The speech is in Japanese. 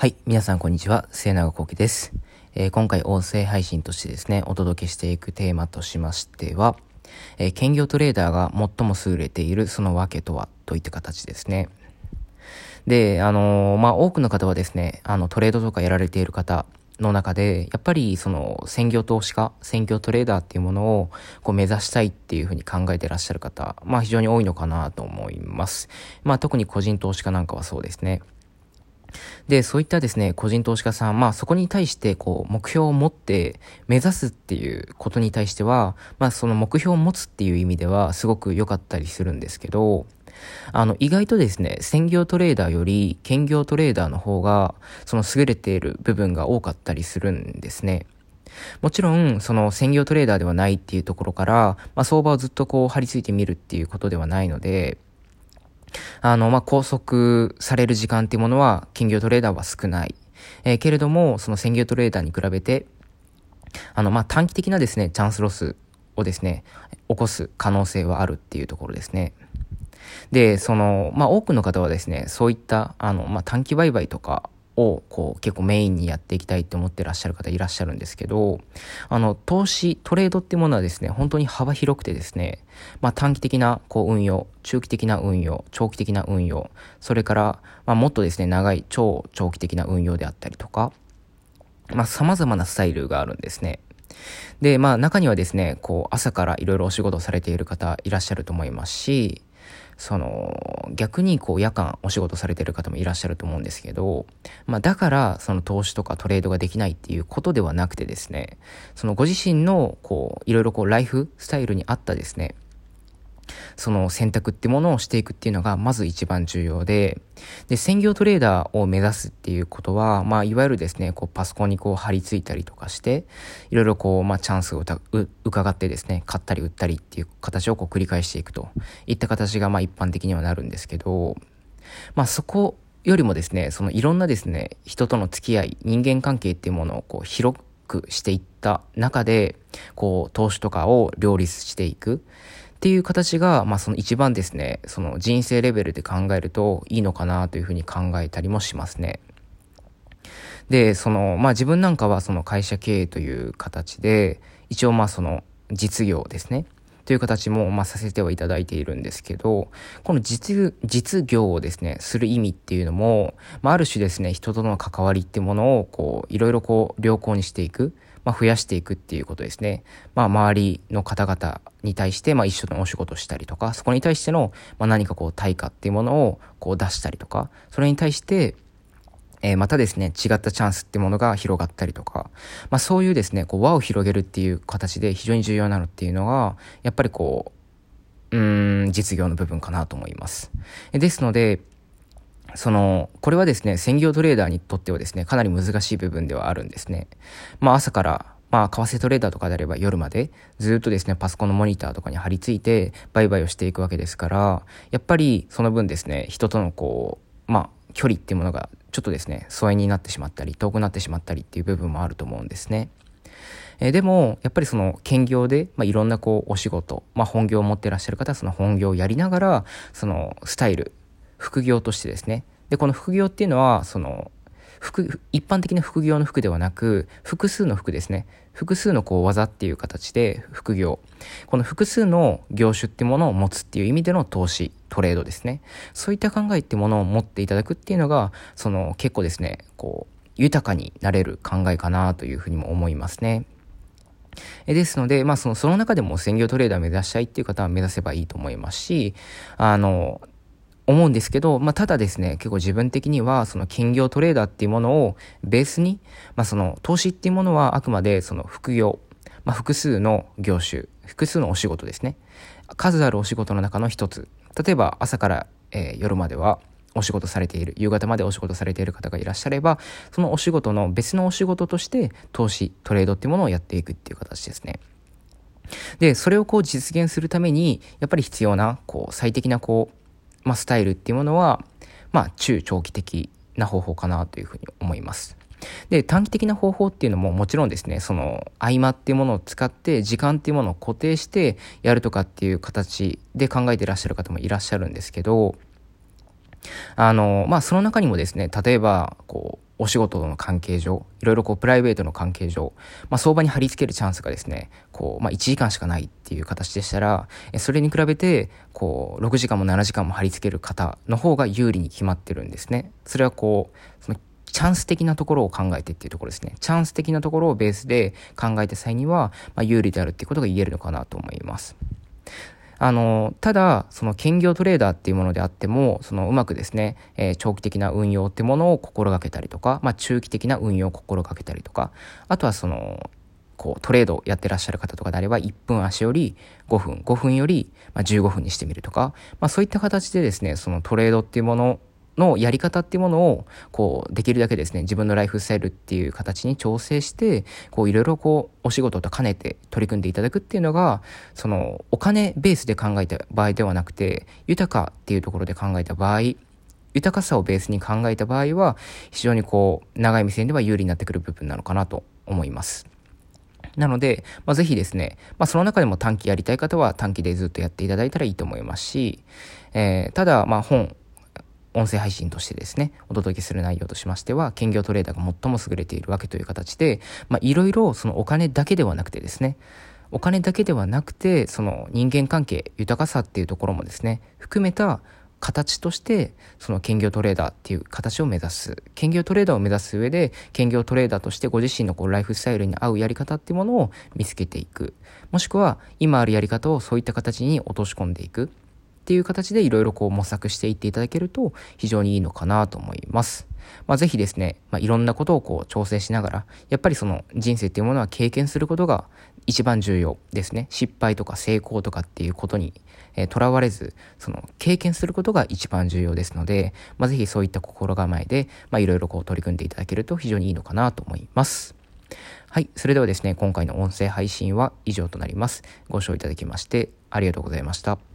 はい。皆さん、こんにちは。末永幸喜です。えー、今回、音声配信としてですね、お届けしていくテーマとしましては、えー、兼業トレーダーが最も優れているその訳とは、といった形ですね。で、あのー、まあ、多くの方はですね、あの、トレードとかやられている方の中で、やっぱり、その、専業投資家、専業トレーダーっていうものを、こう、目指したいっていうふうに考えてらっしゃる方、まあ、非常に多いのかなと思います。まあ、特に個人投資家なんかはそうですね。で、そういったですね、個人投資家さん、まあそこに対してこう目標を持って目指すっていうことに対しては、まあその目標を持つっていう意味ではすごく良かったりするんですけど、あの意外とですね、専業トレーダーより兼業トレーダーの方がその優れている部分が多かったりするんですね。もちろん、その専業トレーダーではないっていうところから、まあ相場をずっとこう張り付いてみるっていうことではないので、あの、まあ、拘束される時間っていうものは、金魚トレーダーは少ない。えー、けれども、その専業トレーダーに比べて、あの、まあ、短期的なですね、チャンスロスをですね、起こす可能性はあるっていうところですね。で、その、まあ、多くの方はですね、そういった、あの、まあ、短期売買とかをこう結構メインにやっていきたいって思ってらっしゃる方いらっしゃるんですけど、あの、投資、トレードっていうものはですね、本当に幅広くてですね、まあ短期的なこう運用、中期的な運用、長期的な運用、それから、まあもっとですね、長い超長期的な運用であったりとか、まあ様々なスタイルがあるんですね。で、まあ中にはですね、こう朝からいろいろお仕事されている方いらっしゃると思いますし、その、逆にこう夜間お仕事されてる方もいらっしゃると思うんですけど、まあだからその投資とかトレードができないっていうことではなくてですね、そのご自身のこう、いろいろこうライフスタイルに合ったですね、その選択ってものをしていくっていうのがまず一番重要で、で、専業トレーダーを目指すっていうことは、まあ、いわゆるですね、こう、パソコンにこう貼り付いたりとかして、いろいろこう、まあ、チャンスを伺ってですね、買ったり売ったりっていう形をこう繰り返していくといった形が、まあ、一般的にはなるんですけど、まあ、そこよりもですね、そのいろんなですね、人との付き合い、人間関係っていうものをこう、広くしていった中で、こう、投資とかを両立していく。っていう形が、まあその一番ですね、その人生レベルで考えるといいのかなというふうに考えたりもしますね。で、その、まあ自分なんかはその会社経営という形で、一応まあその実業ですね。という形も、ま、させてはいただいているんですけど、この実、実業をですね、する意味っていうのも、まあ、ある種ですね、人との関わりってものを、こう、いろいろこう、良好にしていく。まあ、増やしていくっていうことですね。まあ、周りの方々に対して、まあ、一緒のお仕事したりとか、そこに対しての、まあ、何かこう、対価っていうものを、こう、出したりとか、それに対して、えー、またですね、違ったチャンスってものが広がったりとか、まあそういうですね、こう輪を広げるっていう形で非常に重要なのっていうのが、やっぱりこう、うん、実業の部分かなと思います。ですので、その、これはですね、専業トレーダーにとってはですね、かなり難しい部分ではあるんですね。まあ朝から、まあ、為替トレーダーとかであれば夜までずっとですね、パソコンのモニターとかに貼り付いて売買をしていくわけですから、やっぱりその分ですね、人とのこう、まあ、距離っていうものがちょっとですね、疎遠になってしまったり、遠くなってしまったりっていう部分もあると思うんですね。え、でも、やっぱりその兼業で、まあ、いろんなこうお仕事、まあ、本業を持ってらっしゃる方はその本業をやりながら、そのスタイル、副業としてですね。で、この副業っていうのは、その、服、一般的な副業の服ではなく、複数の服ですね。複数のこう技っていう形で副業。この複数の業種ってものを持つっていう意味での投資、トレードですね。そういった考えってものを持っていただくっていうのが、その結構ですね、こう、豊かになれる考えかなというふうにも思いますね。ですので、まあその、その中でも専業トレーダー目指したいっていう方は目指せばいいと思いますし、あの、思うんですけど、まあ、ただですね、結構自分的には、その兼業トレーダーっていうものをベースに、まあ、その投資っていうものはあくまでその副業、まあ、複数の業種、複数のお仕事ですね。数あるお仕事の中の一つ。例えば朝から、えー、夜まではお仕事されている、夕方までお仕事されている方がいらっしゃれば、そのお仕事の別のお仕事として投資、トレードっていうものをやっていくっていう形ですね。で、それをこう実現するために、やっぱり必要な、こう、最適なこう、まあ、スタイルっていうものは、まあ、中長期的な方法かなというふうに思います。で、短期的な方法っていうのももちろんですね、その合間っていうものを使って時間っていうものを固定してやるとかっていう形で考えていらっしゃる方もいらっしゃるんですけど、あの、まあ、その中にもですね、例えば、こう、お仕事の関係上、いろいろこうプライベートの関係上、まあ、相場に貼り付けるチャンスがですね、こう、まあ、1時間しかないっていう形でしたら、それに比べて、こう、6時間も7時間も貼り付ける方の方が有利に決まってるんですね。それはこう、そのチャンス的なところを考えてっていうところですね。チャンス的なところをベースで考えた際には、まあ、有利であるっていうことが言えるのかなと思います。あの、ただ、その兼業トレーダーっていうものであっても、そのうまくですね、えー、長期的な運用ってものを心がけたりとか、まあ中期的な運用を心がけたりとか、あとはその、こうトレードやってらっしゃる方とかであれば1分足より5分、5分よりま15分にしてみるとか、まあそういった形でですね、そのトレードっていうもののやり方っていうものを、こう、できるだけですね、自分のライフスタイルっていう形に調整して、こう、いろいろこう、お仕事と兼ねて取り組んでいただくっていうのが、その、お金ベースで考えた場合ではなくて、豊かっていうところで考えた場合、豊かさをベースに考えた場合は、非常にこう、長い目線では有利になってくる部分なのかなと思います。なので、まあ、ぜひですね、まあ、その中でも短期やりたい方は短期でずっとやっていただいたらいいと思いますし、えー、ただ、まあ、本、音声配信としてですね、お届けする内容としましては、兼業トレーダーが最も優れているわけという形で、まあ、いろいろそのお金だけではなくてですね、お金だけではなくて、その人間関係、豊かさっていうところもですね、含めた形として、その兼業トレーダーっていう形を目指す。兼業トレーダーを目指す上で、兼業トレーダーとしてご自身のこうライフスタイルに合うやり方っていうものを見つけていく。もしくは、今あるやり方をそういった形に落とし込んでいく。っていう形でいろいろこう模索していっていただけると非常にいいのかなと思います。まあ、ぜひですね、まあ、いろんなことをこう調整しながら、やっぱりその人生っていうものは経験することが一番重要ですね。失敗とか成功とかっていうことにとら、えー、われず、その経験することが一番重要ですので、まあ、ぜひそういった心構えで、まあ、いろいろこう取り組んでいただけると非常にいいのかなと思います。はい。それではですね、今回の音声配信は以上となります。ご視聴いただきましてありがとうございました。